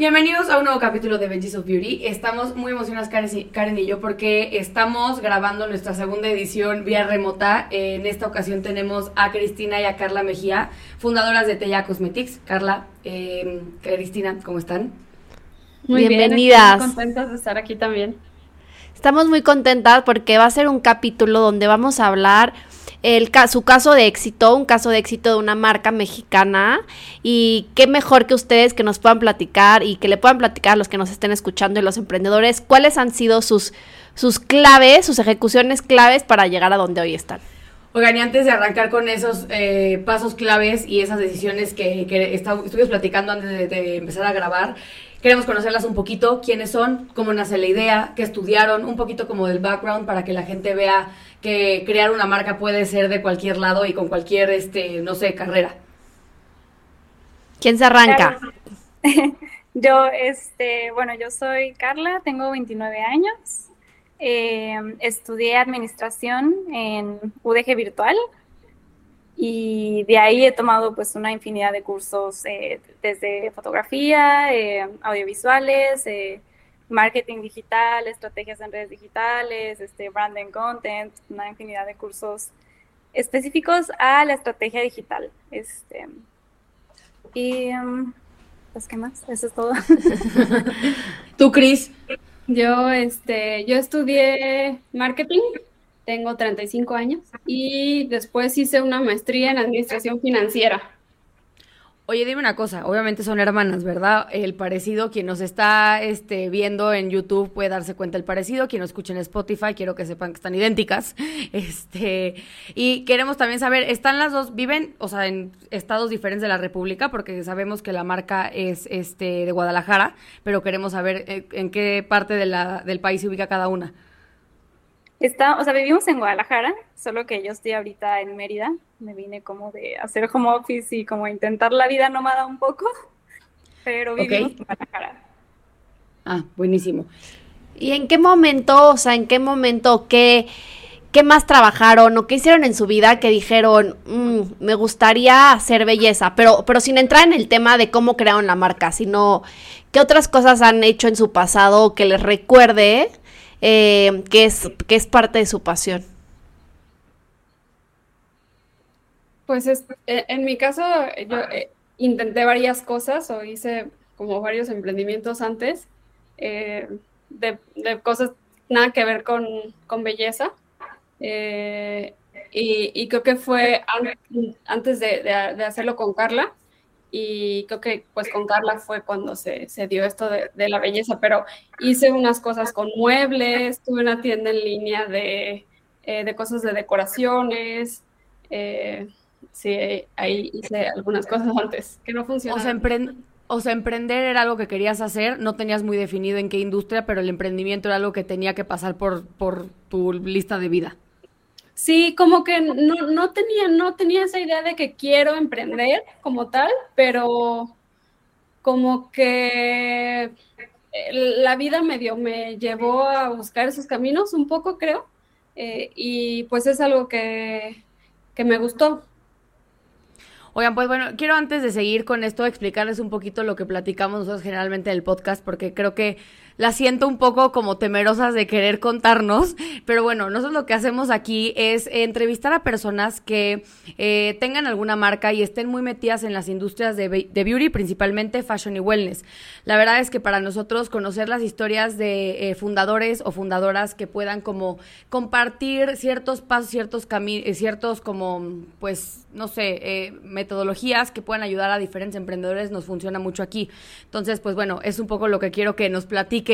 Bienvenidos a un nuevo capítulo de Veggies of Beauty. Estamos muy emocionadas Karen y yo porque estamos grabando nuestra segunda edición vía remota. En esta ocasión tenemos a Cristina y a Carla Mejía, fundadoras de Tella Cosmetics. Carla, eh, Cristina, ¿cómo están? Muy Bienvenidas. muy contentas de estar aquí también. Estamos muy contentas porque va a ser un capítulo donde vamos a hablar el, su caso de éxito, un caso de éxito de una marca mexicana y qué mejor que ustedes que nos puedan platicar y que le puedan platicar a los que nos estén escuchando y los emprendedores cuáles han sido sus, sus claves, sus ejecuciones claves para llegar a donde hoy están. Oigan, y antes de arrancar con esos eh, pasos claves y esas decisiones que, que estuvimos platicando antes de, de, empezar a grabar, queremos conocerlas un poquito, quiénes son, cómo nace la idea, qué estudiaron, un poquito como del background para que la gente vea que crear una marca puede ser de cualquier lado y con cualquier, este, no sé, carrera. ¿Quién se arranca? Yo, este, bueno, yo soy Carla, tengo 29 años. Eh, estudié administración en UDG Virtual y de ahí he tomado pues una infinidad de cursos eh, desde fotografía, eh, audiovisuales, marketing digital, estrategias en redes digitales, este, branding content, una infinidad de cursos específicos a la estrategia digital. Este, y, um, pues, ¿qué más? Eso es todo. ¿Tú, Cris? Yo, este, yo estudié marketing, tengo 35 años, y después hice una maestría en administración financiera. Oye, dime una cosa, obviamente son hermanas, ¿verdad? El parecido, quien nos está este, viendo en YouTube puede darse cuenta del parecido, quien nos escucha en Spotify, quiero que sepan que están idénticas. Este, y queremos también saber, ¿están las dos, viven, o sea, en estados diferentes de la República? Porque sabemos que la marca es este de Guadalajara, pero queremos saber eh, en qué parte del país se ubica cada una. Está, o sea, vivimos en Guadalajara, solo que yo estoy ahorita en Mérida. Me vine como de hacer home office y como intentar la vida nómada un poco, pero vivimos en Guadalajara. Ah, buenísimo. ¿Y en qué momento, o sea, en qué momento, qué, qué más trabajaron o qué hicieron en su vida que dijeron, mm, me gustaría hacer belleza, pero, pero sin entrar en el tema de cómo crearon la marca, sino qué otras cosas han hecho en su pasado que les recuerde eh, que, es, que es parte de su pasión? Pues es, eh, en mi caso, yo eh, intenté varias cosas o hice como varios emprendimientos antes de, cosas nada que ver con, con belleza. y, creo que fue antes de, de, hacerlo con Carla, y creo que pues con Carla fue cuando se, se dio esto de, de, la belleza, pero hice unas cosas con muebles, tuve una tienda en línea de, eh, de cosas de decoraciones, eh, sí, ahí hice algunas cosas antes que no funcionaron. O sea, emprender era algo que querías hacer, no tenías muy definido en qué industria, pero el emprendimiento era algo que tenía que pasar por, por tu lista de vida. Sí, como que no, no, tenía, no tenía esa idea de que quiero emprender como tal, pero como que eh, la vida medio me llevó a buscar esos caminos un poco, creo, eh, y pues es algo que, que me gustó. Oigan, pues bueno, quiero antes de seguir con esto explicarles un poquito lo que platicamos nosotros generalmente en el podcast, porque creo que las siento un poco como temerosas de querer contarnos, pero bueno, nosotros lo que hacemos aquí es entrevistar a personas que eh, tengan alguna marca y estén muy metidas en las industrias de, beauty, principalmente fashion y wellness. La verdad es que para nosotros conocer las historias de eh, fundadores o fundadoras que puedan como compartir ciertos pasos, ciertos caminos, eh, ciertos como, pues, no sé, metodologías que puedan ayudar a diferentes emprendedores nos funciona mucho aquí. Entonces, pues bueno, es un poco lo que quiero que nos platiquen.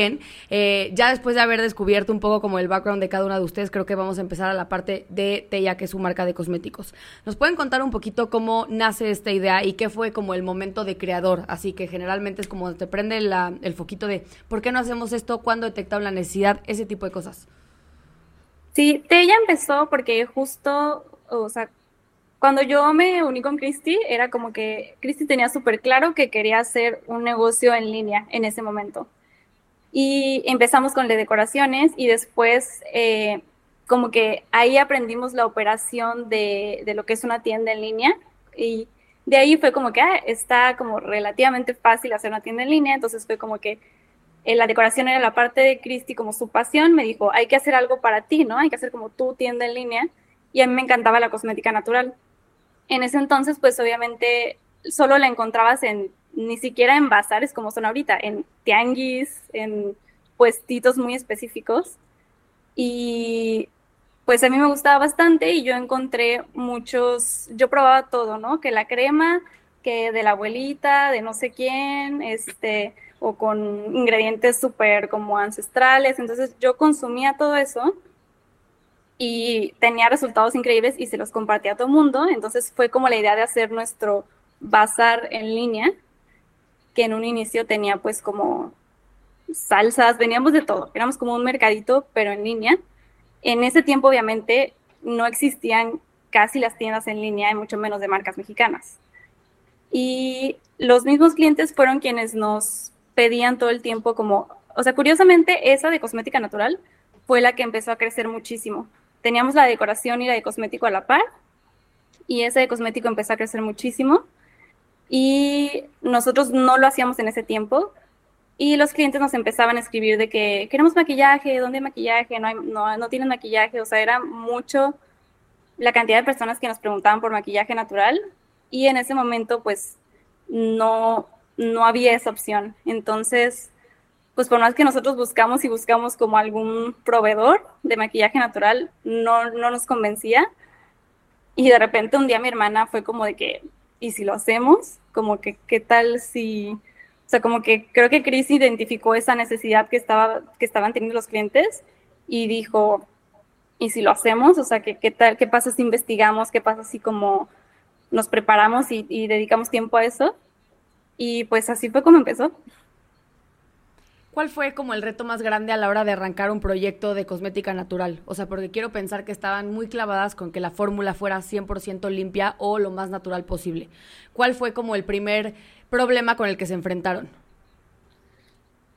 Eh, ya después de haber descubierto un poco como el background de cada una de ustedes, creo que vamos a empezar a la parte de Teya, que es su marca de cosméticos. ¿Nos pueden contar un poquito cómo nace esta idea y qué fue como el momento de creador? Así que generalmente es como te prende el foquito de ¿por qué no hacemos esto? ¿Cuándo detectamos la necesidad? Ese tipo de cosas. Sí, Teya empezó porque justo, o sea, cuando yo me uní con Christy, era como que Christy tenía súper claro que quería hacer un negocio en línea en ese momento. Y empezamos con de decoraciones y después eh, como que ahí aprendimos la operación de, de, lo que es una tienda en línea y de ahí fue como que ah, está como relativamente fácil hacer una tienda en línea, entonces fue como que eh, la decoración era la parte de Christy como su pasión, me dijo, hay que hacer algo para ti, ¿no? Hay que hacer como tu tienda en línea y a mí me encantaba la cosmética natural. En ese entonces, pues obviamente solo la encontrabas en, ni siquiera en bazares como son ahorita, en tianguis, en puestitos muy específicos. Y pues a mí me gustaba bastante y yo encontré muchos, yo probaba todo, ¿no? Que la crema, que de la abuelita, de no sé quién, este, o con ingredientes súper como ancestrales. Entonces yo consumía todo eso y tenía resultados increíbles y se los compartía a todo el mundo. Entonces fue como la idea de hacer nuestro bazar en línea, que en un inicio tenía pues como salsas, veníamos de todo, éramos como un mercadito, pero en línea. En ese tiempo obviamente no existían casi las tiendas en línea y mucho menos de marcas mexicanas. Y los mismos clientes fueron quienes nos pedían todo el tiempo como, o sea, curiosamente esa de cosmética natural fue la que empezó a crecer muchísimo teníamos la decoración y la de cosmético a la par, y ese de cosmético empezó a crecer muchísimo, y nosotros no lo hacíamos en ese tiempo, y los clientes nos empezaban a escribir de que queremos maquillaje, ¿dónde maquillaje? No, no, no tienen maquillaje, o sea, era mucho la cantidad de personas que nos preguntaban por maquillaje natural, y en ese momento, pues, no, no había esa opción. Entonces, pues por más que nosotros buscamos y buscamos como algún proveedor de maquillaje natural, no, no nos convencía. Y de repente un día mi hermana fue como de que, ¿y si lo hacemos? Como que, ¿qué tal si...? O sea, como que creo que Chris identificó esa necesidad que, estaba, que estaban teniendo los clientes y dijo, ¿y si lo hacemos? O sea, ¿qué, qué tal? ¿Qué pasa si investigamos? ¿Qué pasa si como nos preparamos y, y dedicamos tiempo a eso? Y pues así fue como empezó. ¿Cuál fue como el reto más grande a la hora de arrancar un proyecto de cosmética natural? O sea, porque quiero pensar que estaban muy clavadas con que la fórmula fuera 100% limpia o lo más natural posible. ¿Cuál fue como el primer problema con el que se enfrentaron?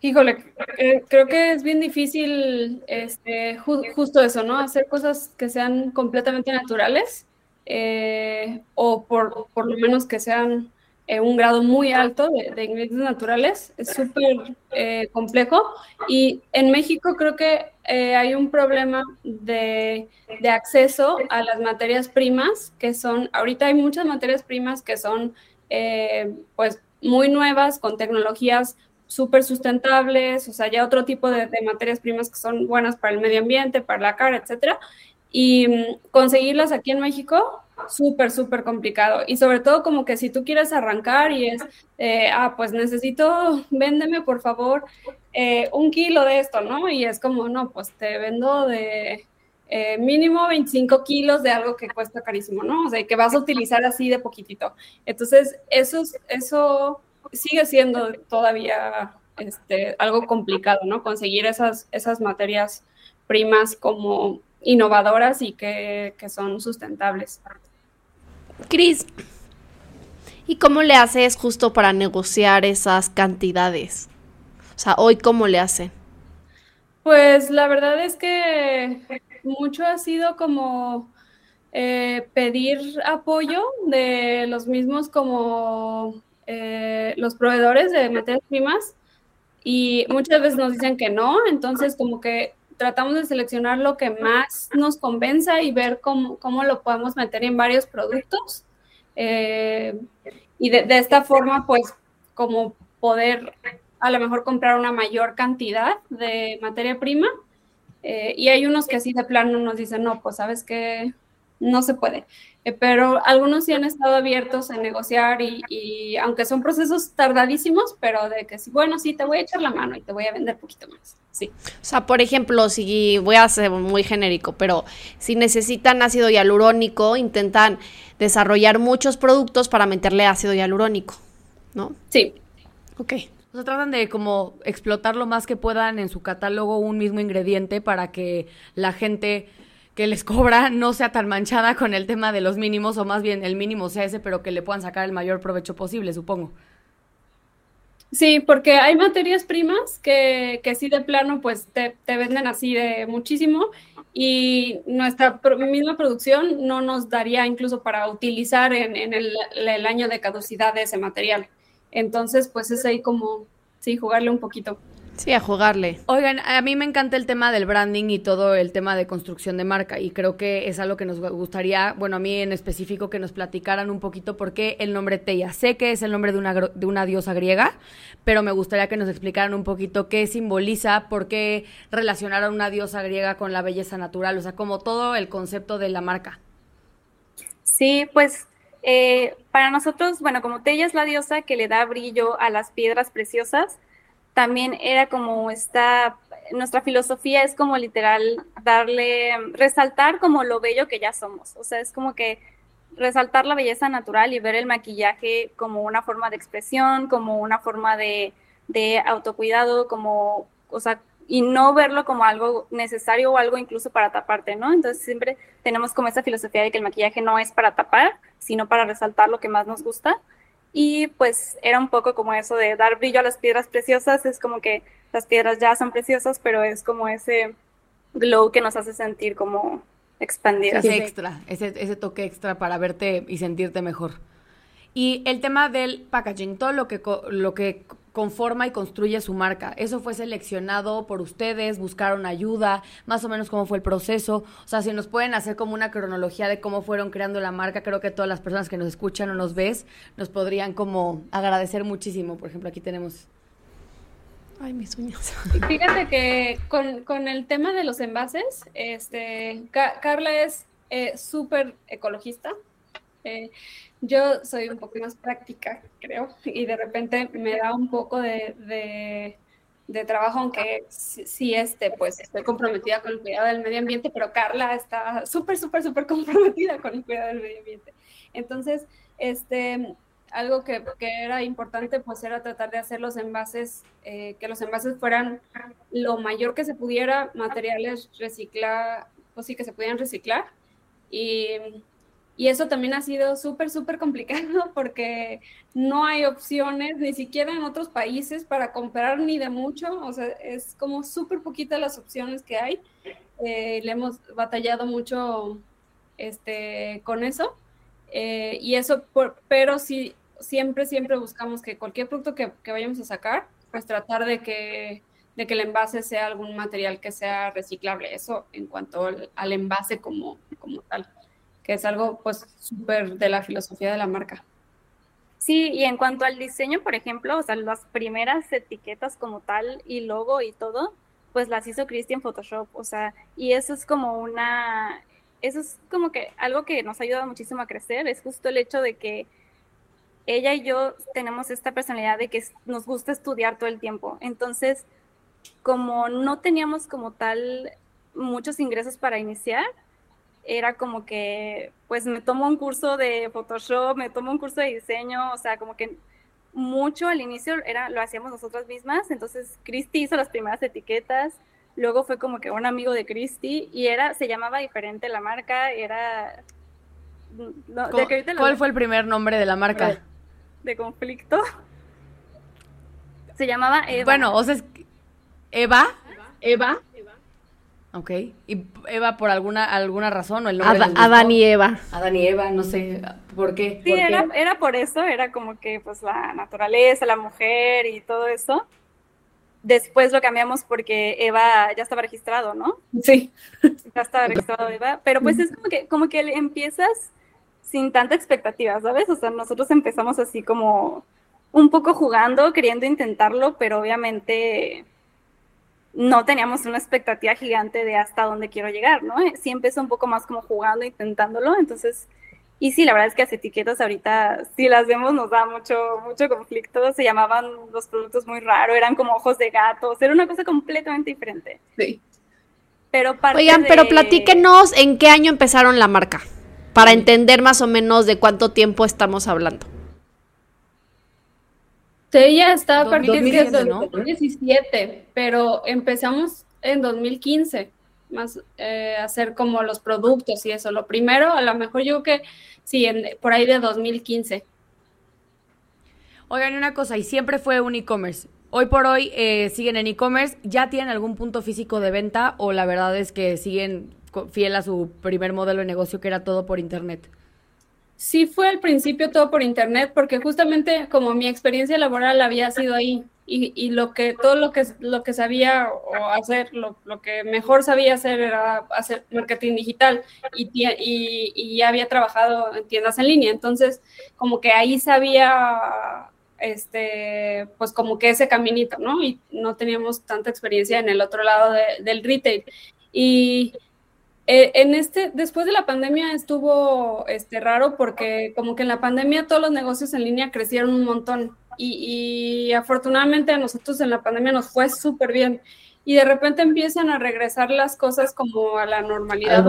Híjole, eh, creo que es bien difícil este, justo eso, ¿no? Hacer cosas que sean completamente naturales eh, o por, por lo menos que sean eh, un grado muy alto de, ingredientes naturales, es súper eh, complejo. Y en México creo que eh, hay un problema de, de, acceso a las materias primas, que son, ahorita hay muchas materias primas que son pues muy nuevas, con tecnologías súper sustentables, o sea, ya otro tipo de, de, materias primas que son buenas para el medio ambiente, para la cara, etcétera. Y mm, conseguirlas aquí en México súper, súper complicado. Y sobre todo como que si tú quieres arrancar y es, eh, ah, pues necesito, véndeme por favor eh, un kilo de esto, ¿no? Y es como, no, pues te vendo de eh, mínimo 25 kilos de algo que cuesta carísimo, ¿no? O sea, que vas a utilizar así de poquitito. Entonces, eso, eso sigue siendo todavía este, algo complicado, ¿no? Conseguir esas, esas materias primas como innovadoras y que, que son sustentables. Cris, ¿y cómo le haces justo para negociar esas cantidades? O sea, hoy cómo le hace? Pues la verdad es que mucho ha sido como eh, pedir apoyo de los mismos como eh, los proveedores de materias primas y muchas veces nos dicen que no, entonces como que tratamos de seleccionar lo que más nos convenza y ver cómo, cómo lo podemos meter en varios productos. Eh, y de, esta forma, pues, como poder a lo mejor comprar una mayor cantidad de materia prima. Eh, y hay unos que así de plano nos dicen, no, pues sabes que no se puede. Eh, pero algunos sí han estado abiertos a negociar y, aunque son procesos tardadísimos, pero de que sí, bueno, sí, te voy a echar la mano y te voy a vender poquito más. Sí. O sea, por ejemplo, si voy a ser muy genérico, pero si necesitan ácido hialurónico, intentan desarrollar muchos productos para meterle ácido hialurónico, ¿no? Sí. Ok. O sea, tratan de como explotar lo más que puedan en su catálogo un mismo ingrediente para que la gente que les cobra no sea tan manchada con el tema de los mínimos, o más bien el mínimo sea ese, pero que le puedan sacar el mayor provecho posible, supongo. Sí, porque hay materias primas que, que sí de plano pues te, venden así de muchísimo y nuestra misma producción no nos daría incluso para utilizar en, el, el, año de caducidad de ese material. Entonces pues es ahí como, sí, jugarle un poquito. Sí, a jugarle. Oigan, a mí me encanta el tema del branding y todo el tema de construcción de marca y creo que es algo que nos gustaría, bueno, a mí en específico que nos platicaran un poquito por qué el nombre Teia. Sé que es el nombre de una, de una diosa griega, pero me gustaría que nos explicaran un poquito qué simboliza, por qué relacionar a una diosa griega con la belleza natural, o sea, como todo el concepto de la marca. Sí, pues eh, para nosotros, bueno, como Teia es la diosa que le da brillo a las piedras preciosas, también era como esta, nuestra filosofía es como literal darle, resaltar como lo bello que ya somos, o sea, es como que resaltar la belleza natural y ver el maquillaje como una forma de expresión, como una forma de, de autocuidado, como, o sea, y no verlo como algo necesario o algo incluso para taparte, ¿no? Entonces siempre tenemos como esa filosofía de que el maquillaje no es para tapar, sino para resaltar lo que más nos gusta. Y pues era un poco como eso de dar brillo a las piedras preciosas, es como que las piedras ya son preciosas, pero es como ese glow que nos hace sentir como expandidas. Ese extra, ese, ese toque extra para verte y sentirte mejor. Y el tema del packaging, todo lo que, lo que conforma y construye su marca. Eso fue seleccionado por ustedes, buscaron ayuda, más o menos cómo fue el proceso. O sea, si nos pueden hacer como una cronología de cómo fueron creando la marca, creo que todas las personas que nos escuchan o nos ves nos podrían como agradecer muchísimo. Por ejemplo, aquí tenemos... Ay, mis uñas. Fíjate que con, el tema de los envases, este, Carla es eh, súper ecologista. Eh, yo soy un poco más práctica, creo, y de repente me da un poco de, trabajo, aunque sí, este, pues estoy comprometida con el cuidado del medio ambiente, pero Carla está súper, súper, súper comprometida con el cuidado del medio ambiente. Entonces, este, algo que, era importante, pues era tratar de hacer los envases, eh, que los envases fueran lo mayor que se pudiera, materiales reciclar, pues sí, que se pudieran reciclar. Y y eso también ha sido súper, súper complicado porque no hay opciones, ni siquiera en otros países, para comprar ni de mucho. O sea, es como súper poquitas las opciones que hay. Eh, le hemos batallado mucho este, con eso. Eh, y eso, pero sí, siempre, siempre buscamos que cualquier producto que, que, vayamos a sacar, pues tratar de que, de que el envase sea algún material que sea reciclable. Eso en cuanto al, al envase como, como tal es algo pues súper de la filosofía de la marca. Sí, y en cuanto al diseño, por ejemplo, o sea, las primeras etiquetas como tal y logo y todo, pues las hizo Christian Photoshop, o sea, y eso es como una, eso es como que algo que nos ha ayudado muchísimo a crecer, es justo el hecho de que ella y yo tenemos esta personalidad de que nos gusta estudiar todo el tiempo, entonces, como no teníamos como tal muchos ingresos para iniciar, era como que, pues me tomo un curso de Photoshop, me tomo un curso de diseño, o sea, como que mucho al inicio era, lo hacíamos nosotras mismas, entonces Christy hizo las primeras etiquetas, luego fue como que un amigo de Christy y era, se llamaba diferente la marca, era... ¿Cuál fue el primer nombre de la marca? De, conflicto. Se llamaba Eva. Bueno, o sea, ¿Eva? Eva. Ok. ¿Y Eva por alguna alguna razón o el nombre Adán y Eva. Adán y Eva, no sé por qué. Sí, era, era por eso, era como que pues la naturaleza, la mujer y todo eso. Después lo cambiamos porque Eva ya estaba registrado, ¿no? Sí. Ya estaba registrado Eva. Pero pues es como que, como que empiezas sin tanta expectativa, ¿sabes? O sea, nosotros empezamos así como un poco jugando, queriendo intentarlo, pero obviamente no teníamos una expectativa gigante de hasta dónde quiero llegar, ¿no? Sí empezó un poco más como jugando, intentándolo, entonces, y sí, la verdad es que las etiquetas ahorita, si las vemos, nos da mucho, mucho conflicto, se llamaban los productos muy raros, eran como ojos de gatos, era una cosa completamente diferente. Sí. Pero parte Oigan, de- pero platíquenos en qué año empezaron la marca, para entender más o menos de cuánto tiempo estamos hablando. Ella está a partir de 2017, ¿no? 2017, pero empezamos en 2015 más eh, a hacer como los productos y eso. Lo primero, a lo mejor yo creo que sí, en- por ahí de 2015. Oigan, y una cosa, y siempre fue un e-commerce. Hoy por hoy eh, siguen en e-commerce, ¿ya tienen algún punto físico de venta o la verdad es que siguen fiel a su primer modelo de negocio que era todo por internet? Sí fue al principio todo por internet, porque justamente como mi experiencia laboral había sido ahí y, y lo que todo lo que lo que sabía o hacer, lo, lo que mejor sabía hacer era hacer marketing digital y, y, y ya había trabajado en tiendas en línea, entonces como que ahí sabía este pues como que ese caminito, ¿no? Y no teníamos tanta experiencia en el otro lado de- del retail y eh, en este, después de la pandemia estuvo este, raro porque como que en la pandemia todos los negocios en línea crecieron un montón y, y afortunadamente a nosotros en la pandemia nos fue súper bien y de repente empiezan a regresar las cosas como a la normalidad,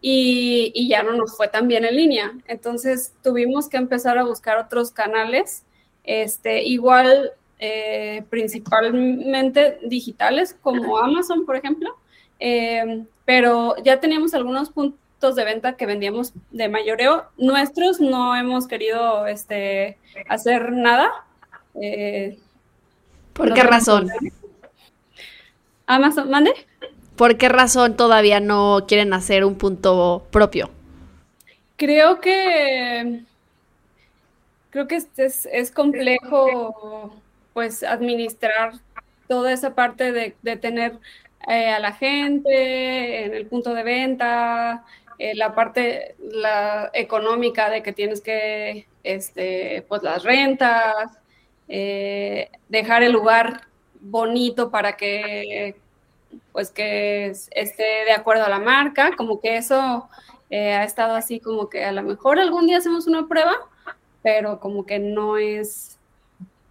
Y, y ya no nos fue tan bien en línea. Entonces tuvimos que empezar a buscar otros canales, este, igual eh, principalmente digitales como Amazon, por ejemplo. Eh, pero ya teníamos algunos puntos de venta que vendíamos de mayoreo. Nuestros no hemos querido este, hacer nada. Eh, ¿Por qué razón? Amazon, mande. ¿Por qué razón todavía no quieren hacer un punto propio? Creo que creo que es, es, es complejo pues administrar toda esa parte de, de tener eh, a la gente en el punto de venta, la parte la económica de que tienes que este pues las rentas, eh, dejar el lugar bonito para que pues que es- esté de acuerdo a la marca, como que eso eh, ha estado así como que a lo mejor algún día hacemos una prueba, pero como que no es,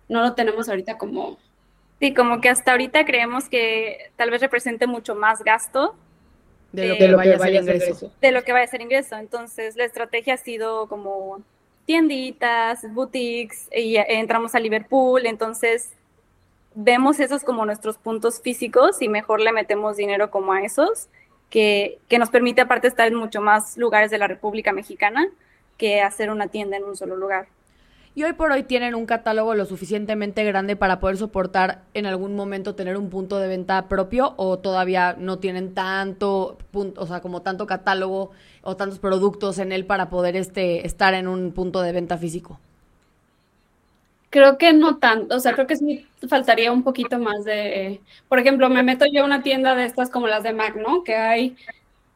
no lo tenemos ahorita como, Sí, como que hasta ahorita creemos que tal vez represente mucho más gasto De lo Eh, que de lo vaya a ser ingreso. de lo que vaya a ser ingreso. Entonces, la estrategia ha sido como tienditas, boutiques, y entramos a Liverpool, entonces vemos esos como nuestros puntos físicos y mejor le metemos dinero como a esos, que, que nos permite aparte estar en mucho más lugares de la República Mexicana que hacer una tienda en un solo lugar. Y hoy por hoy tienen un catálogo lo suficientemente grande para poder soportar en algún momento tener un punto de venta propio o todavía no tienen tanto punto, o sea, como tanto catálogo o tantos productos en él para poder este estar en un punto de venta físico. creo que no tanto, o sea, creo que sí faltaría un poquito más de, por ejemplo, me meto yo a una tienda de estas como las de Mac, ¿no? Que hay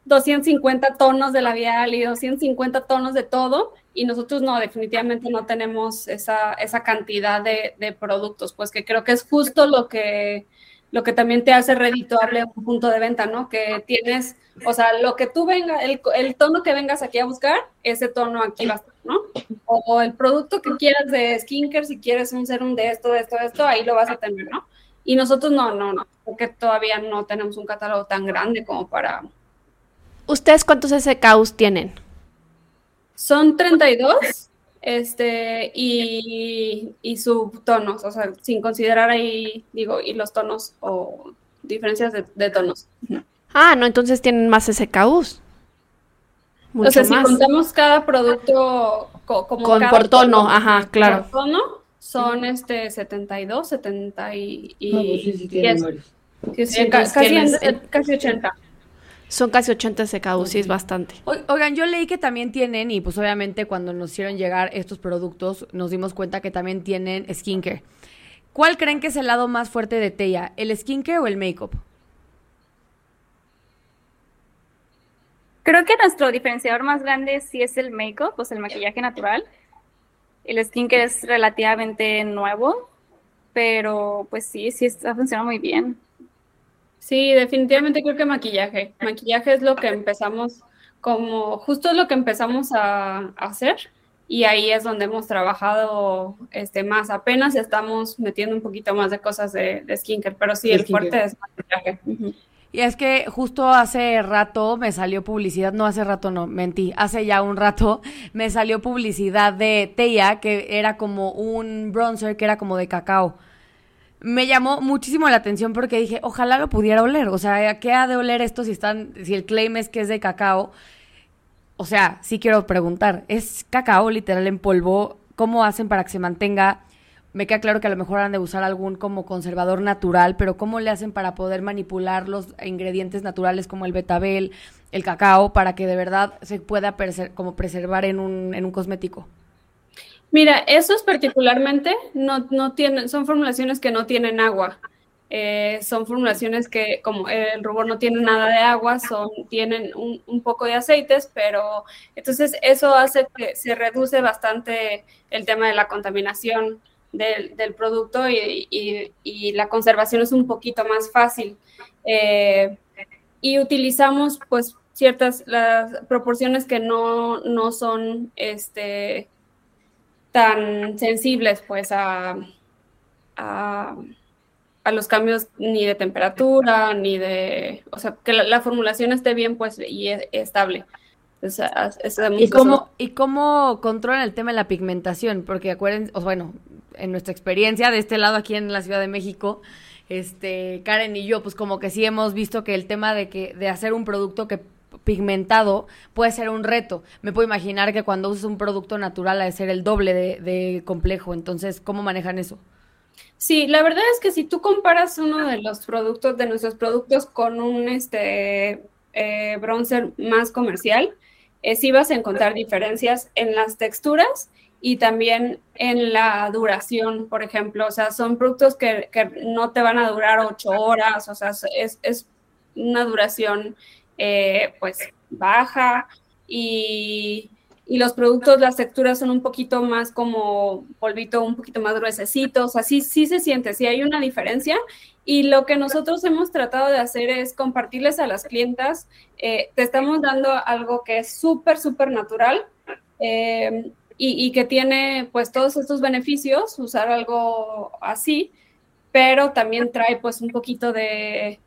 250 tonos de labial y 250 tonos de todo, y nosotros no, definitivamente no tenemos esa, esa cantidad de, de productos, pues que creo que es justo lo que, lo que también te hace redituable un punto de venta, ¿no? Que tienes, o sea, lo que tú venga, el, el tono que vengas aquí a buscar, ese tono aquí va a estar, ¿no? O, o el producto que quieras de skincare, si quieres un serum de esto, de esto, de esto, ahí lo vas a tener, ¿no? Y nosotros no, no, no, porque todavía no tenemos un catálogo tan grande como para... ¿Ustedes cuántos SKUs tienen? Son 32, este, y, y subtonos, o sea, sin considerar ahí, digo, y los tonos o diferencias de, de tonos. Ah, no, entonces tienen más SKUs. Mucho o sea, si más. contamos cada producto co- como Con- cada por tono, ajá, claro. Por tono son este 72, 70 y, y No, pues sí, sí ca- casi, en- casi 80. Son casi 80 SKUs, sí es bastante. O- Oigan, yo leí que también tienen, y pues obviamente cuando nos hicieron llegar estos productos, nos dimos cuenta que también tienen skincare. ¿Cuál creen que es el lado más fuerte de Teya? ¿El skincare o el make-up? Creo que nuestro diferenciador más grande sí es el make-up, o sea, el maquillaje natural. El skincare es relativamente nuevo, pero pues sí, sí está funcionando muy bien. Sí, definitivamente creo que maquillaje. Maquillaje es lo que empezamos como, justo es lo que empezamos a, hacer y ahí es donde hemos trabajado este, más. Apenas estamos metiendo un poquito más de cosas de, de skincare, pero sí, el fuerte es maquillaje. Y es que justo hace rato me salió publicidad, no hace rato no, mentí, hace ya un rato me salió publicidad de Teia, que era como un bronzer que era como de cacao me llamó muchísimo la atención porque dije, ojalá lo pudiera oler. O sea, ¿qué ha de oler esto si están, si el claim es que es de cacao? O sea, sí quiero preguntar, ¿es cacao literal en polvo? ¿Cómo hacen para que se mantenga? Me queda claro que a lo mejor han de usar algún como conservador natural, pero ¿cómo le hacen para poder manipular los ingredientes naturales como el betabel, el cacao, para que de verdad se pueda como preservar en un, en un cosmético? Mira, esos particularmente no, no tienen, son formulaciones que no tienen agua. Eh, son formulaciones que, como el rubor no tiene nada de agua, son, tienen un, poco de aceites, pero entonces eso hace que se reduce bastante el tema de la contaminación del, producto y, la conservación es un poquito más fácil. Eh, y utilizamos pues ciertas las proporciones que no, no son este tan sensibles pues a, a, los cambios ni de temperatura, ni de, o sea, que la, formulación esté bien pues y e, estable. ¿Y, cómo, ¿Y cómo controlan el tema de la pigmentación? Porque acuérdense, o bueno, en nuestra experiencia de este lado aquí en la Ciudad de México, este, Karen y yo, pues como que sí hemos visto que el tema de que, de hacer un producto que pigmentado puede ser un reto. Me puedo imaginar que cuando usas un producto natural ha de ser el doble de, complejo. Entonces, ¿cómo manejan eso? Sí, la verdad es que si tú comparas uno de los productos, de nuestros productos, con un este, eh, bronzer más comercial, eh, sí vas a encontrar diferencias en las texturas y también en la duración, por ejemplo. O sea, son productos que, no te van a durar ocho horas, o sea, es, es una duración eh, pues baja y, los productos, las texturas son un poquito más como polvito, un poquito más gruesecitos, así sí se siente, sí hay una diferencia. Y lo que nosotros hemos tratado de hacer es compartirles a las clientas, eh, te estamos dando algo que es súper, súper natural eh, y, y, que tiene pues todos estos beneficios, usar algo así, pero también trae pues un poquito de,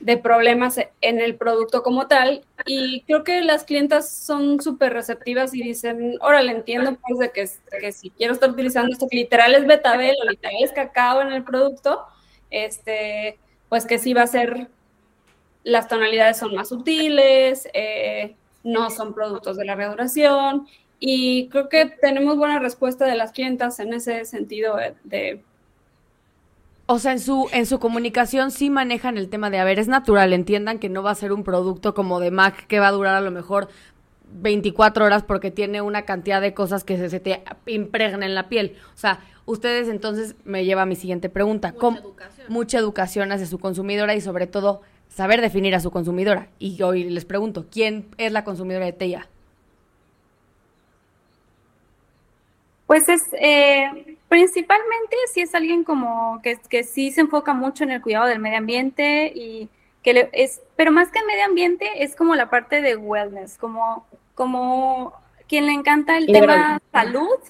de problemas en el producto como tal. Y creo que las clientas son súper receptivas y dicen, órale, entiendo pues de que, si quiero estar utilizando esto que literal es betabel o literal es cacao en el producto, este, pues que sí va a ser, las tonalidades son más sutiles, eh, no son productos de larga duración. Y creo que tenemos buena respuesta de las clientas en ese sentido de o sea, en su, en su comunicación sí manejan el tema de, a ver, es natural, entiendan que no va a ser un producto como de Mac que va a durar a lo mejor 24 horas porque tiene una cantidad de cosas que se, te impregna en la piel. O sea, ustedes entonces me lleva a mi siguiente pregunta. Mucha educación. Mucha educación hacia su consumidora y sobre todo saber definir a su consumidora. Y hoy les pregunto, ¿quién es la consumidora de TEIA? Pues es, eh, principalmente si es alguien como que, que sí se enfoca mucho en el cuidado del medio ambiente y que le, es, pero más que el medio ambiente es como la parte de wellness, como, como quien le encanta el tema salud,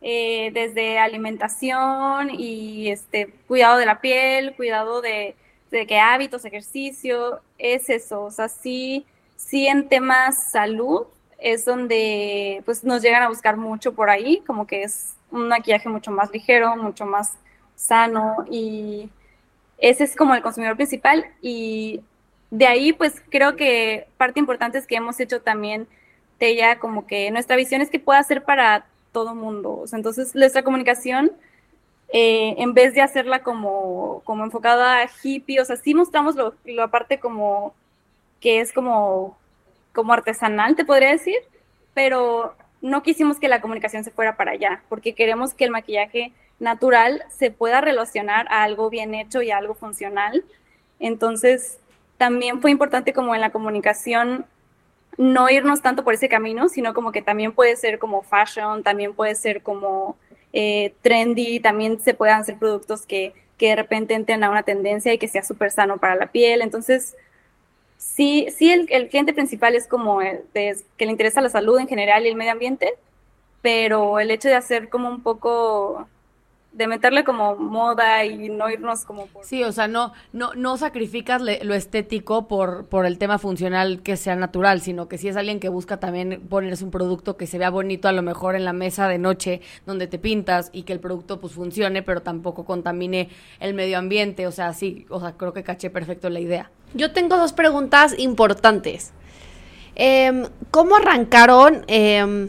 eh, desde alimentación y este cuidado de la piel, cuidado de, de qué hábitos, ejercicio, es eso, o sea, sí, sí en temas salud es donde pues nos llegan a buscar mucho por ahí, como que es un maquillaje mucho más ligero, mucho más sano y ese es como el consumidor principal y de ahí pues creo que parte importante es que hemos hecho también ella como que nuestra visión es que pueda ser para todo mundo, entonces nuestra comunicación eh, en vez de hacerla como, como enfocada a hippie, o sea, sí mostramos lo, lo parte como que es como como artesanal, te podría decir, pero no quisimos que la comunicación se fuera para allá, porque queremos que el maquillaje natural se pueda relacionar a algo bien hecho y a algo funcional. Entonces, también fue importante como en la comunicación no irnos tanto por ese camino, sino como que también puede ser como fashion, también puede ser como eh, trendy, también se puedan hacer productos que que de repente entren a una tendencia y que sea súper sano para la piel. Entonces, sí, sí el, cliente principal es como el de, que le interesa la salud en general y el medio ambiente, pero el hecho de hacer como un poco de meterle como moda y no irnos como por... Sí, o sea, no, no, no sacrificas lo estético por, por el tema funcional que sea natural, sino que si es alguien que busca también ponerse un producto que se vea bonito a lo mejor en la mesa de noche donde te pintas y que el producto pues funcione, pero tampoco contamine el medio ambiente, o sea, sí, o sea, creo que caché perfecto la idea. Yo tengo dos preguntas importantes. Em, ¿Cómo arrancaron? Eh,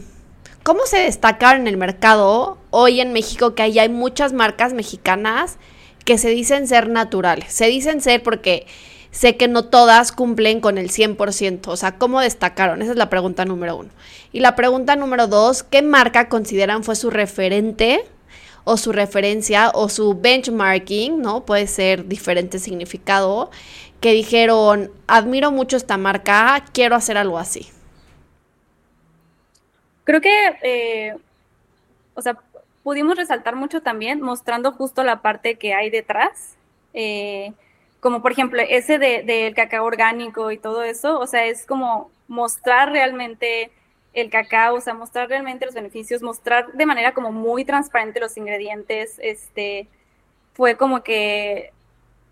¿Cómo se destacaron en el mercado hoy en México que ahí hay muchas marcas mexicanas que se dicen ser naturales? Se dicen ser porque sé que no todas cumplen con el 100%. O sea, ¿cómo destacaron? Esa es la pregunta número uno. Y la pregunta número dos, ¿qué marca consideran fue su referente o su referencia o su benchmarking, ¿no? Puede ser diferente significado, que dijeron, admiro mucho esta marca, quiero hacer algo así. Creo que, eh, o sea, pudimos resaltar mucho también mostrando justo la parte que hay detrás, eh, como por ejemplo ese del de, cacao orgánico y todo eso, o sea, es como mostrar realmente el cacao, o sea, mostrar realmente los beneficios, mostrar de manera como muy transparente los ingredientes, este, fue como que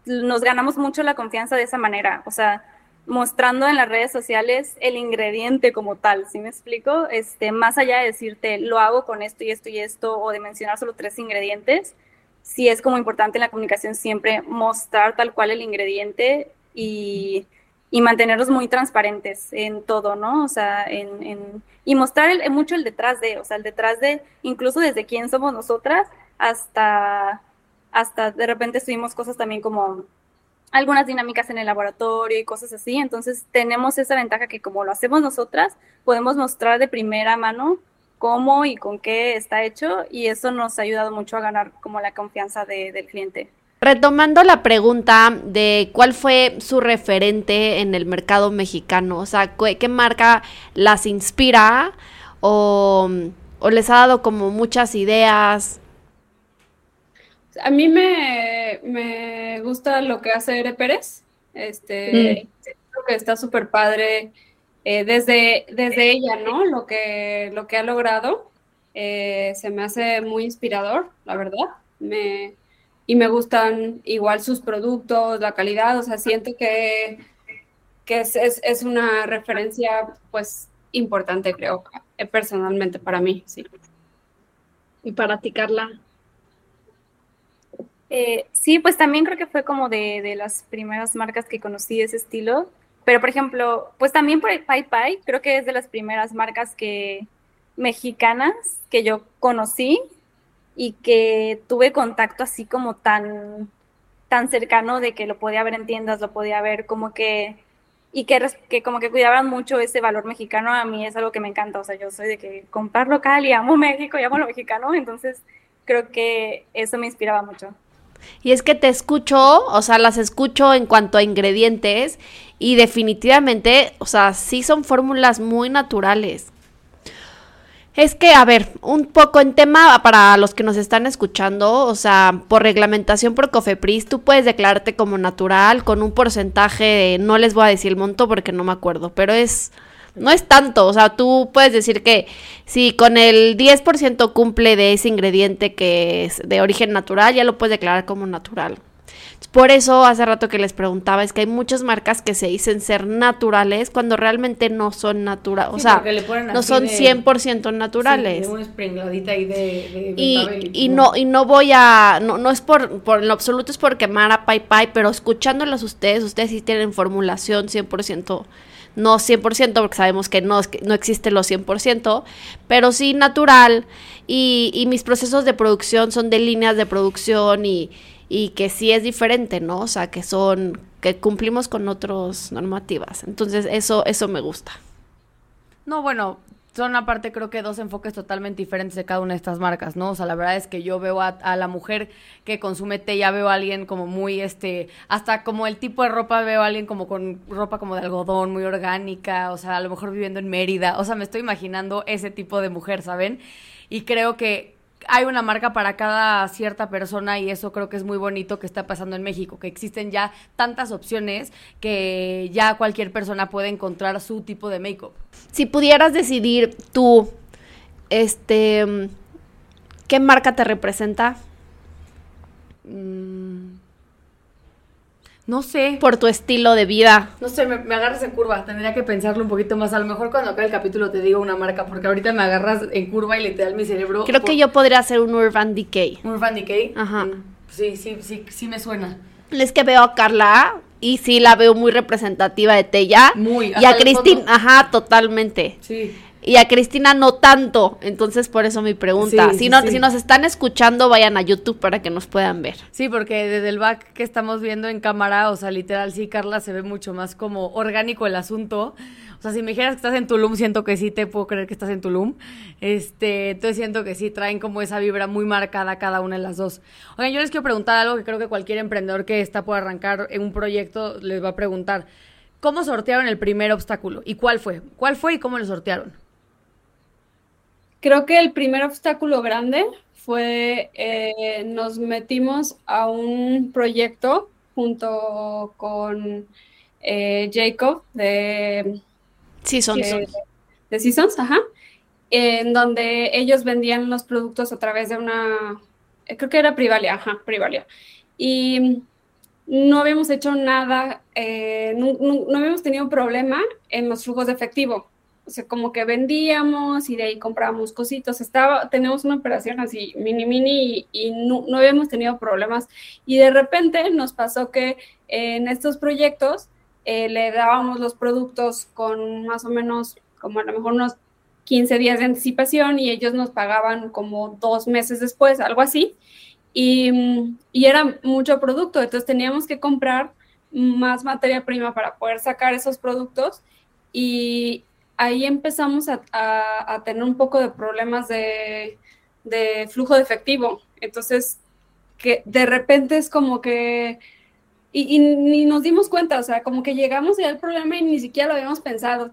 nos ganamos mucho la confianza de esa manera, o sea, mostrando en las redes sociales el ingrediente como tal, ¿sí me explico? Este, más allá de decirte lo hago con esto y esto y esto o de mencionar solo tres ingredientes, sí es como importante en la comunicación siempre mostrar tal cual el ingrediente y, y mantenerlos muy transparentes en todo, ¿no? O sea, en, en y mostrar mucho el detrás de, o sea, el detrás de, incluso desde quién somos nosotras hasta, hasta de repente estuvimos cosas también como algunas dinámicas en el laboratorio y cosas así. Entonces tenemos esa ventaja que como lo hacemos nosotras, podemos mostrar de primera mano cómo y con qué está hecho y eso nos ha ayudado mucho a ganar como la confianza de, del cliente. Retomando la pregunta de cuál fue su referente en el mercado mexicano, o sea, ¿qué marca las inspira o, o les ha dado como muchas ideas? A mí me, gusta lo que hace Ere Pérez. Este, mm. Creo que está súper padre eh, desde, desde ella, ¿no? Lo que, lo que ha logrado. Eh, se me hace muy inspirador, la verdad. Me, y me gustan igual sus productos, la calidad. O sea, siento que, que es, es, una referencia, pues, importante, creo, eh, personalmente para mí, sí. Y para ti, Carla. Eh, sí, pues también creo que fue como de, de, las primeras marcas que conocí ese estilo. Pero, por ejemplo, pues también por el Pai Pai, creo que es de las primeras marcas que mexicanas que yo conocí y que tuve contacto así como tan, tan cercano de que lo podía ver en tiendas, lo podía ver como que y que, que como que cuidaban mucho ese valor mexicano, a mí es algo que me encanta, o sea, yo soy de que comprar local y amo México y amo lo mexicano, entonces creo que eso me inspiraba mucho. Y es que te escucho, o sea, las escucho en cuanto a ingredientes y definitivamente, o sea, sí son fórmulas muy naturales. Es que, a ver, un poco en tema para los que nos están escuchando, o sea, por reglamentación por Cofepris, tú puedes declararte como natural con un porcentaje de, no les voy a decir el monto porque no me acuerdo, pero es no es tanto, o sea, tú puedes decir que si con el 10% cumple de ese ingrediente que es de origen natural, ya lo puedes declarar como natural. Por eso hace rato que les preguntaba, es que hay muchas marcas que se dicen ser naturales cuando realmente no son naturales, o sea, no son 100% naturales. y, y, no, y no voy a, no, no es por, por en lo absoluto es por quemar a Pai Pai, pero escuchándolas ustedes, ustedes sí tienen formulación 100% no 100%, porque sabemos que no, no existe lo 100%, pero sí natural. Y, y mis procesos de producción son de líneas de producción y, y que sí es diferente, ¿no? O sea, que son, que cumplimos con otras normativas. Entonces, eso, eso me gusta. No, bueno, son aparte creo que dos enfoques totalmente diferentes de cada una de estas marcas, ¿no? O sea, la verdad es que yo veo a, la mujer que consume té, ya veo a alguien como muy, este, hasta como el tipo de ropa, veo a alguien como con ropa como de algodón, muy orgánica, o sea, a lo mejor viviendo en Mérida, o sea, me estoy imaginando ese tipo de mujer, ¿saben? Y creo que hay una marca para cada cierta persona y eso creo que es muy bonito que está pasando en México, que existen ya tantas opciones que ya cualquier persona puede encontrar su tipo de make-up. Si pudieras decidir tú, este, ¿qué marca te representa? Mm, no sé. Por tu estilo de vida. No sé, me, agarras en curva. Tendría que pensarlo un poquito más. A lo mejor cuando acabe el capítulo te digo una marca, porque ahorita me agarras en curva y literal mi cerebro. Creo que yo podría hacer un Urban Decay. Urban Decay. Ajá. Mm, sí, sí, sí, sí me suena. Es que veo a Carla y sí la veo muy representativa de Tella. Muy. Y a Cristina, ajá, totalmente. Sí y a Cristina no tanto. Entonces, por eso mi pregunta. si, no, si nos están escuchando, vayan a YouTube para que nos puedan ver. Sí, porque desde el back que estamos viendo en cámara, o sea, literal, sí, Carla, se ve mucho más como orgánico el asunto. O sea, si me dijeras que estás en Tulum, siento que sí te puedo creer que estás en Tulum. Este, entonces siento que sí traen como esa vibra muy marcada cada una de las dos. Oigan, yo les quiero preguntar algo que creo que cualquier emprendedor que está por arrancar en un proyecto les va a preguntar. ¿Cómo sortearon el primer obstáculo? ¿Y cuál fue? ¿Cuál fue y cómo lo sortearon? Creo que el primer obstáculo grande fue, eh, nos metimos a un proyecto junto con eh, Jacob de Seasons. de Seasons, ajá, en donde ellos vendían los productos a través de una, creo que era Privalia, ajá, Privalia. Y no habíamos hecho nada, eh, no, no habíamos tenido problema en los flujos de efectivo o sea, como que vendíamos y de ahí comprábamos cositas. Estaba, tenemos una operación así, mini, mini, y, no, no, habíamos tenido problemas. Y de repente nos pasó que en estos proyectos eh, le dábamos los productos con más o menos, como a lo mejor unos 15 días de anticipación y ellos nos pagaban como dos meses después, algo así. Y, y era mucho producto, entonces teníamos que comprar más materia prima para poder sacar esos productos. Y, ahí empezamos a, tener un poco de problemas de, flujo de efectivo. Entonces, que de repente es como que, y, ni nos dimos cuenta, o sea, como que llegamos al problema y ni siquiera lo habíamos pensado.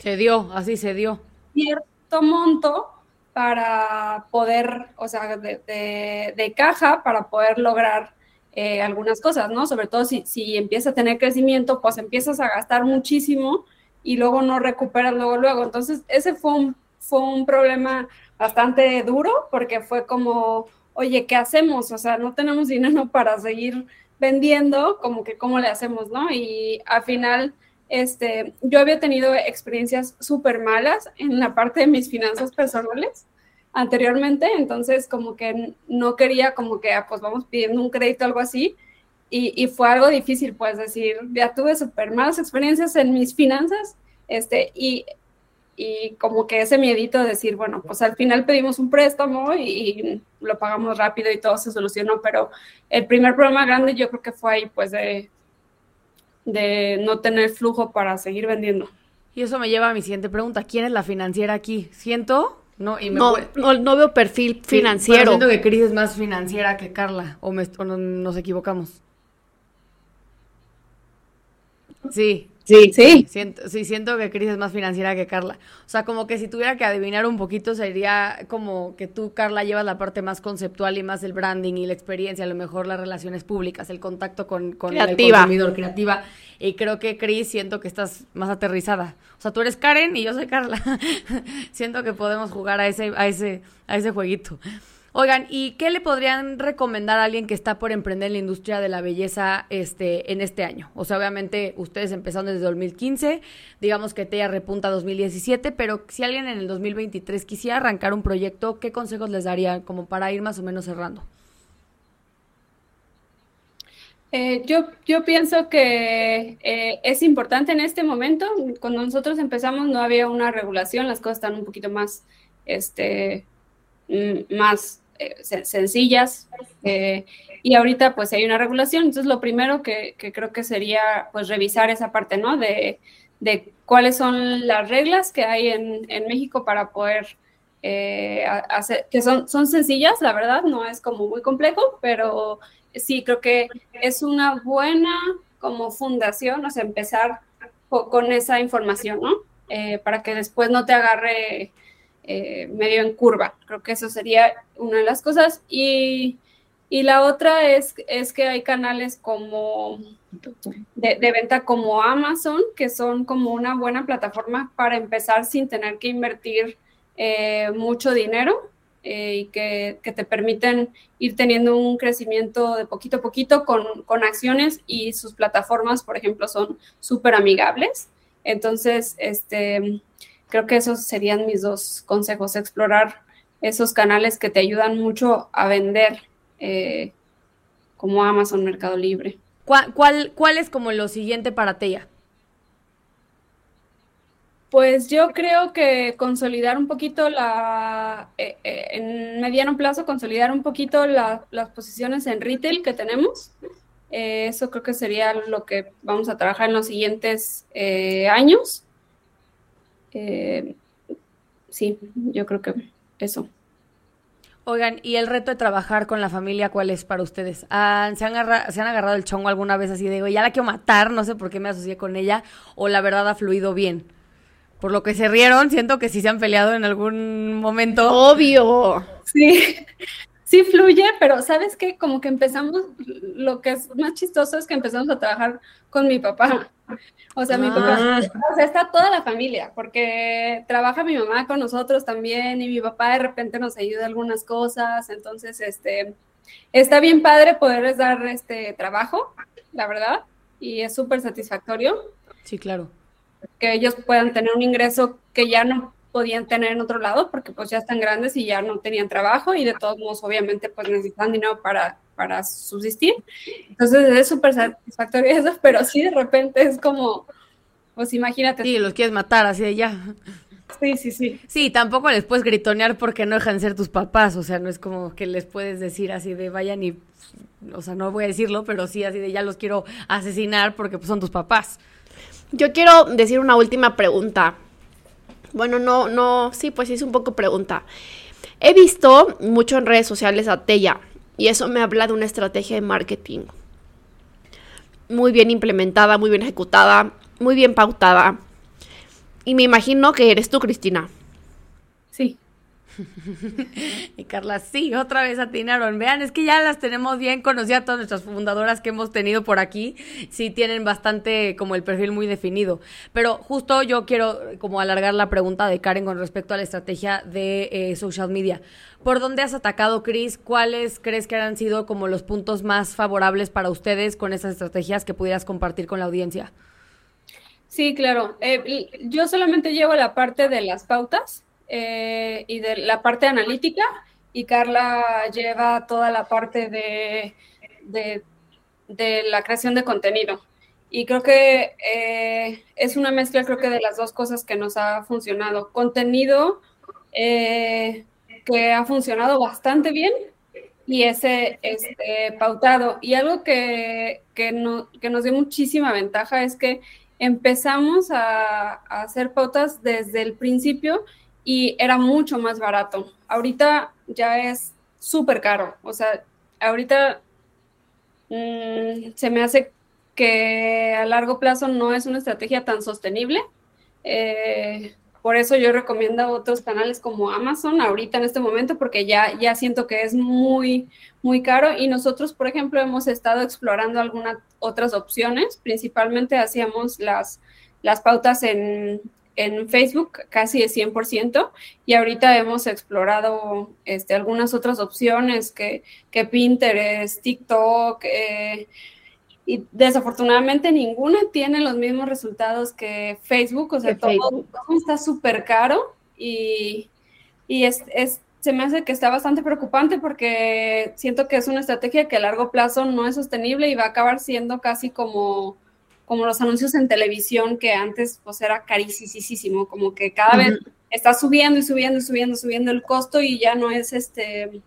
se dio, así se dio. Cierto monto para poder, o sea, de, caja para poder lograr eh, algunas cosas, ¿no? Sobre todo si, si empieza a tener crecimiento, pues empiezas a gastar muchísimo y luego no recuperas luego, luego. Entonces, ese fue un, fue un problema bastante duro porque fue como, oye, ¿qué hacemos? O sea, no tenemos dinero para seguir vendiendo, como que cómo le hacemos, ¿no? Y al final, este, yo había tenido experiencias súper malas en la parte de mis finanzas personales anteriormente, entonces como que no quería como que, ah, pues vamos pidiendo un crédito o algo así, y, fue algo difícil, pues decir, ya tuve súper malas experiencias en mis finanzas, este, y, y como que ese miedito de decir, bueno, pues al final pedimos un préstamo y, lo pagamos rápido y todo se solucionó, pero el primer problema grande yo creo que fue ahí, pues de, de no tener flujo para seguir vendiendo. Y eso me lleva a mi siguiente pregunta, ¿quién es la financiera aquí? ¿Siento? No, y no, no, veo perfil financiero. siento que Cris es más financiera que Carla, o, o nos equivocamos. Sí. Sí, sí. Siento, sí, siento que Cris es más financiera que Carla. O sea, como que si tuviera que adivinar un poquito, sería como que tú, Carla, llevas la parte más conceptual y más el branding y la experiencia, a lo mejor las relaciones públicas, el contacto con, con el consumidor, creativa. Y creo que Cris, siento que estás más aterrizada. O sea, tú eres Karen y yo soy Carla. siento que podemos jugar a ese, a ese, a ese jueguito. Oigan, ¿y qué le podrían recomendar a alguien que está por emprender en la industria de la belleza este, en este año? O sea, obviamente ustedes empezaron desde 2015, digamos que TEA repunta 2017, pero si alguien en el 2023 quisiera arrancar un proyecto, ¿qué consejos les daría como para ir más o menos cerrando? Eh, yo, yo pienso que eh, es importante en este momento, cuando nosotros empezamos no había una regulación, las cosas están un poquito más, este, mm, más eh, sencillas eh, y ahorita pues hay una regulación. Entonces lo primero que, creo que sería pues revisar esa parte, ¿no? De, cuáles son las reglas que hay en, México para poder eh, hacer, que son, son sencillas, la verdad, no es como muy complejo, pero sí creo que es una buena como fundación, o sea, empezar con esa información, ¿no? para que después no te agarre eh, medio en curva. Creo que eso sería una de las cosas. Y, la otra es, es que hay canales como de, venta como Amazon, que son como una buena plataforma para empezar sin tener que invertir eh, mucho dinero eh, y que, te permiten ir teniendo un crecimiento de poquito a poquito con, con acciones y sus plataformas, por ejemplo, son súper amigables. Entonces, este, creo que esos serían mis dos consejos, explorar esos canales que te ayudan mucho a vender eh, como Amazon Mercado Libre. ¿Cuál, cuál, cuál es como lo siguiente para Teya? Pues yo creo que consolidar un poquito la, eh, eh, en mediano plazo, consolidar un poquito las posiciones en retail que tenemos. Eh, eso creo que sería lo que vamos a trabajar en los siguientes años. Sí, yo creo que eso. Oigan, ¿y el reto de trabajar con la familia cuál es para ustedes? Ah, ¿se, han ¿Se han agarrado el chongo alguna vez así de, digo, ya la quiero matar, no sé por qué me asocié con ella, o la verdad ha fluido bien? por lo que se rieron, siento que sí se han peleado en algún momento. Obvio. Sí, sí fluye, pero ¿sabes qué? Como que empezamos, lo que es más chistoso es que empezamos a trabajar con mi papá. O sea, mi papá, ah. o sea, está toda la familia, porque trabaja mi mamá con nosotros también y mi papá de repente nos ayuda algunas cosas, entonces, este, está bien padre poderles dar este trabajo, la verdad, y es súper satisfactorio. Sí, claro que ellos puedan tener un ingreso que ya no podían tener en otro lado porque pues ya están grandes y ya no tenían trabajo y de todos modos obviamente pues necesitan dinero para, para subsistir. Entonces es súper satisfactorio eso, pero sí de repente es como, pues imagínate. Sí, los quieres matar así de ya. Sí, sí, sí. Sí, tampoco les puedes gritonear porque no dejan de ser tus papás, o sea, no es como que les puedes decir así de vayan y, o sea, no voy a decirlo, pero sí así de ya los quiero asesinar porque pues, son tus papás. Yo quiero decir una última pregunta. Bueno, no, no, sí, pues es un poco pregunta. He visto mucho en redes sociales a Tella y eso me habla de una estrategia de marketing muy bien implementada, muy bien ejecutada, muy bien pautada. Y me imagino que eres tú, Cristina. Sí. y Carla, sí, otra vez atinaron. Vean, es que ya las tenemos bien conocidas todas nuestras fundadoras que hemos tenido por aquí. Sí, tienen bastante como el perfil muy definido. Pero justo yo quiero como alargar la pregunta de Karen con respecto a la estrategia de eh, social media. ¿Por dónde has atacado, Chris? ¿Cuáles crees que han sido como los puntos más favorables para ustedes con esas estrategias que pudieras compartir con la audiencia? Sí, claro. Eh, yo solamente llevo la parte de las pautas eh, y de la parte analítica y Carla lleva toda la parte de, de, la creación de contenido. Y creo que eh, es una mezcla, creo que de las dos cosas que nos ha funcionado. Contenido eh, que ha funcionado bastante bien y ese este, pautado. Y algo que, que, que nos dio muchísima ventaja es que empezamos a, a hacer pautas desde el principio y era mucho más barato. Ahorita ya es súper caro. O sea, ahorita mm, se me hace que a largo plazo no es una estrategia tan sostenible. Eh, por eso yo recomiendo otros canales como Amazon ahorita en este momento porque ya, ya siento que es muy, muy caro y nosotros, por ejemplo, hemos estado explorando algunas otras opciones. Principalmente hacíamos las, las pautas en, en Facebook casi de 100% y ahorita hemos explorado este, algunas otras opciones que, que Pinterest, TikTok eh, y desafortunadamente ninguna tiene los mismos resultados que Facebook, o sea, todo, está súper caro y, y es, es, se me hace que está bastante preocupante porque siento que es una estrategia que a largo plazo no es sostenible y va a acabar siendo casi como como los anuncios en televisión que antes pues era carísimo, como que cada vez está subiendo y subiendo y subiendo, subiendo el costo y ya no es este,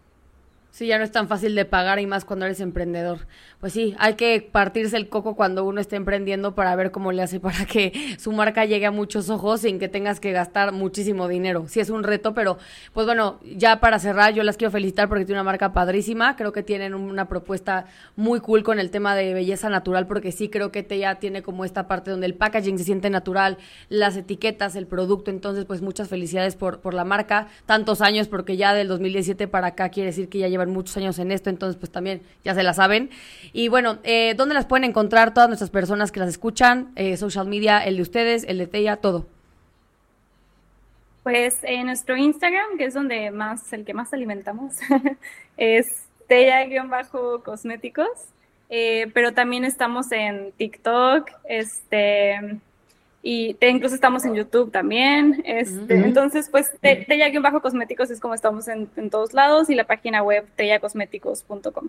Sí, ya no es tan fácil de pagar y más cuando eres emprendedor. Pues sí, hay que partirse el coco cuando uno está emprendiendo para ver cómo le hace para que su marca llegue a muchos ojos sin que tengas que gastar muchísimo dinero. Sí es un reto, pero pues bueno, ya para cerrar yo las quiero felicitar porque tiene una marca padrísima. Creo que tienen una propuesta muy cool con el tema de belleza natural porque sí creo que ya tiene como esta parte donde el packaging se siente natural, las etiquetas, el producto. Entonces pues muchas felicidades por, por la marca. Tantos años porque ya del 2017 para acá quiere decir que ya lleva muchos años en esto, entonces pues también ya se la saben. Y bueno, eh, ¿dónde las pueden encontrar todas nuestras personas que las escuchan? Eh, social media, el de ustedes, el de Teya, todo. Pues en nuestro Instagram, que es donde más, el que más alimentamos, es Teya-cosméticos. Eh, pero también estamos en TikTok, este, y te, incluso estamos en YouTube también. Este, Entonces, pues, Bajo Cosméticos es como estamos en, todos lados y la página web tellacosméticos.com.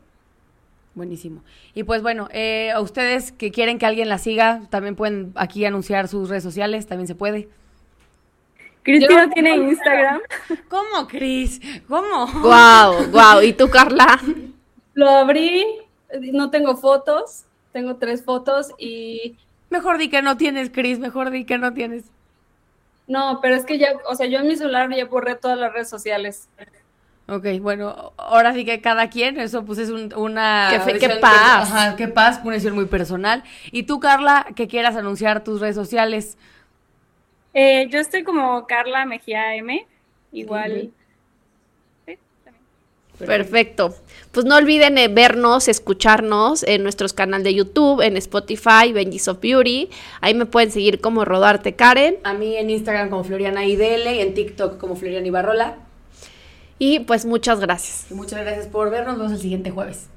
Buenísimo. Y pues bueno, eh, a ustedes que quieren que alguien la siga, también pueden aquí anunciar sus redes sociales, también se puede. Cristina tiene Instagram. ¿Cómo, Cris? ¿Cómo? Wow, wow. ¿Y tú, Carla? Lo abrí, no tengo fotos, tengo tres fotos y Mejor di que no tienes, Cris, mejor di que no tienes. No, pero es que ya, o sea, yo en mi celular ya borré todas las redes sociales. Ok, bueno, ahora sí que cada quien, eso pues es una... Qué, qué paz. Ajá, qué paz, una decisión muy personal. Y tú, Carla, que quieras anunciar tus redes sociales. Eh, yo estoy como Carla Mejía M, igual. Perfecto. Pues no olviden eh, vernos, escucharnos en nuestros canales de YouTube, en Spotify, Benji's of Beauty. Ahí me pueden seguir como Rodarte Karen. A mí en Instagram como Floriana IDL y en TikTok como Floriana Ibarrola. Y pues muchas gracias. muchas gracias por vernos. Nos vemos el siguiente jueves.